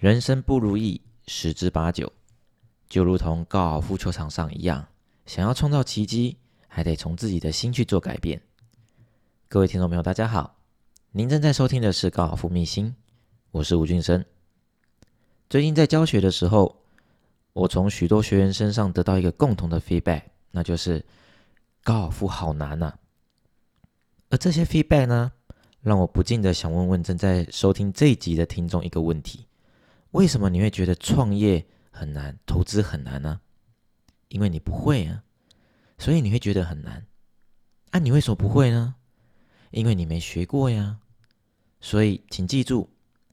人生不如意十之八九，就如同高尔夫球场上一样，想要创造奇迹，还得从自己的心去做改变。各位听众朋友，大家好，您正在收听的是高尔夫秘辛，我是吴俊生。最近在教学的时候，我从许多学员身上得到一个共同的 feedback，那就是高尔夫好难呐。而这些 feedback 呢，让我不禁的想问问正在收听这一集的听众一个问题：为什么你会觉得创业很难，投资很难呢？因为你不会啊，所以你会觉得很难。啊，你为什么不会呢？因为你没学过呀。所以请记住，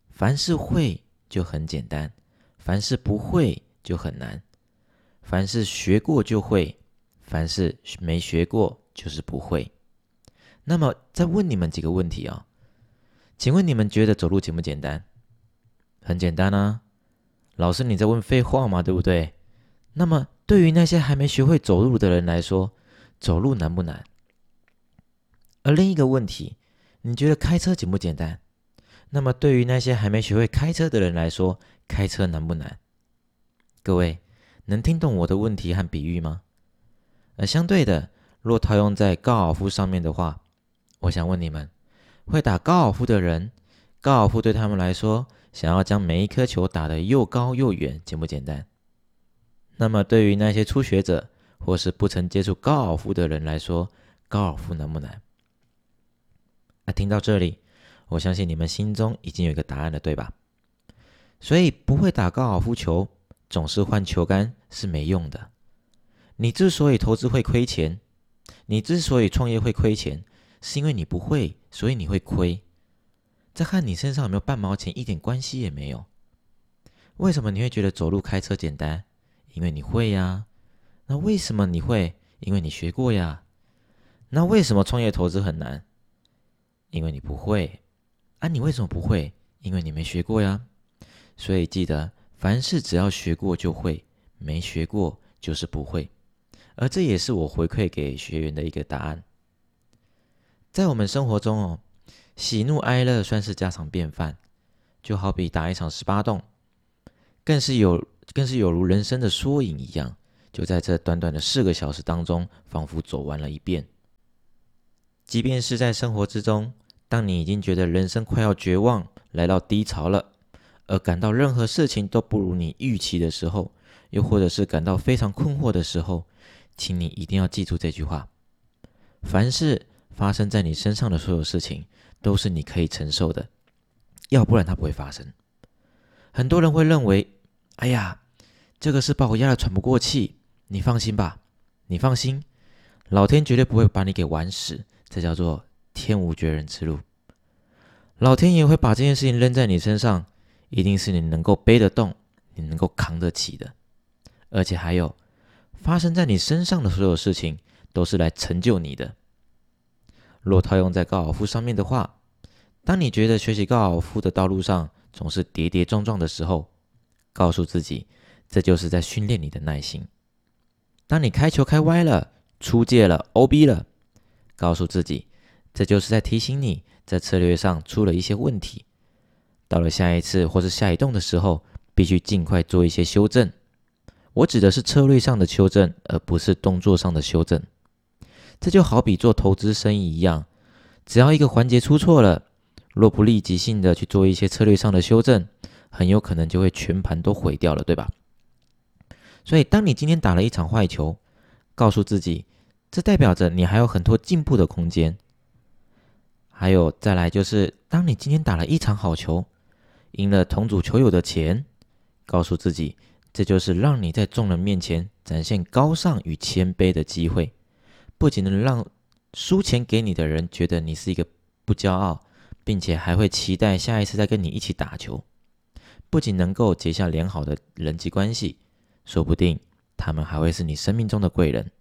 凡是会就很简单，凡是不会就很难。凡是学过就会，凡是没学过就是不会。那么，再问你们几个问题啊？请问你们觉得走路简不简单？很简单啊！老师，你在问废话吗？对不对？那么，对于那些还没学会走路的人来说，走路难不难？而另一个问题，你觉得开车简不简单？那么，对于那些还没学会开车的人来说，开车难不难？各位，能听懂我的问题和比喻吗？而相对的，若套用在高尔夫上面的话，我想问你们，会打高尔夫的人，高尔夫对他们来说，想要将每一颗球打得又高又远，简不简单？那么对于那些初学者或是不曾接触高尔夫的人来说，高尔夫难不难？啊，听到这里，我相信你们心中已经有一个答案了，对吧？所以不会打高尔夫球，总是换球杆是没用的。你之所以投资会亏钱，你之所以创业会亏钱。是因为你不会，所以你会亏。这和你身上有没有半毛钱一点关系也没有。为什么你会觉得走路开车简单？因为你会呀。那为什么你会？因为你学过呀。那为什么创业投资很难？因为你不会。啊，你为什么不会？因为你没学过呀。所以记得，凡事只要学过就会，没学过就是不会。而这也是我回馈给学员的一个答案。在我们生活中哦，喜怒哀乐算是家常便饭，就好比打一场十八洞，更是有更是有如人生的缩影一样，就在这短短的四个小时当中，仿佛走完了一遍。即便是在生活之中，当你已经觉得人生快要绝望，来到低潮了，而感到任何事情都不如你预期的时候，又或者是感到非常困惑的时候，请你一定要记住这句话：凡事。发生在你身上的所有事情都是你可以承受的，要不然它不会发生。很多人会认为：“哎呀，这个是把我压得喘不过气。”你放心吧，你放心，老天绝对不会把你给玩死。这叫做天无绝人之路。老天爷会把这件事情扔在你身上，一定是你能够背得动，你能够扛得起的。而且还有，发生在你身上的所有事情都是来成就你的。若套用在高尔夫上面的话，当你觉得学习高尔夫的道路上总是跌跌撞撞的时候，告诉自己，这就是在训练你的耐心。当你开球开歪了、出界了、OB 了，告诉自己，这就是在提醒你在策略上出了一些问题。到了下一次或是下一动的时候，必须尽快做一些修正。我指的是策略上的修正，而不是动作上的修正。这就好比做投资生意一样，只要一个环节出错了，若不立即性的去做一些策略上的修正，很有可能就会全盘都毁掉了，对吧？所以，当你今天打了一场坏球，告诉自己，这代表着你还有很多进步的空间。还有再来就是，当你今天打了一场好球，赢了同组球友的钱，告诉自己，这就是让你在众人面前展现高尚与谦卑的机会。不仅能让输钱给你的人觉得你是一个不骄傲，并且还会期待下一次再跟你一起打球。不仅能够结下良好的人际关系，说不定他们还会是你生命中的贵人，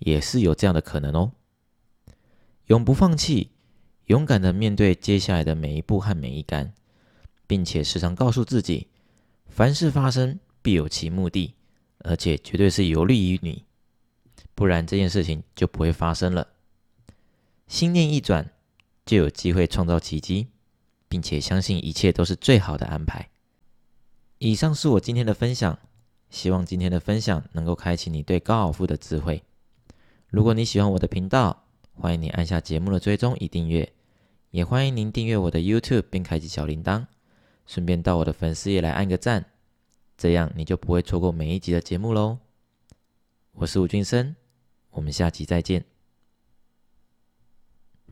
也是有这样的可能哦。永不放弃，勇敢的面对接下来的每一步和每一杆，并且时常告诉自己，凡事发生必有其目的，而且绝对是有利于你。不然这件事情就不会发生了。心念一转，就有机会创造奇迹，并且相信一切都是最好的安排。以上是我今天的分享，希望今天的分享能够开启你对高尔夫的智慧。如果你喜欢我的频道，欢迎你按下节目的追踪以订阅，也欢迎您订阅我的 YouTube 并开启小铃铛，顺便到我的粉丝页来按个赞，这样你就不会错过每一集的节目喽。我是吴俊生，我们下集再见。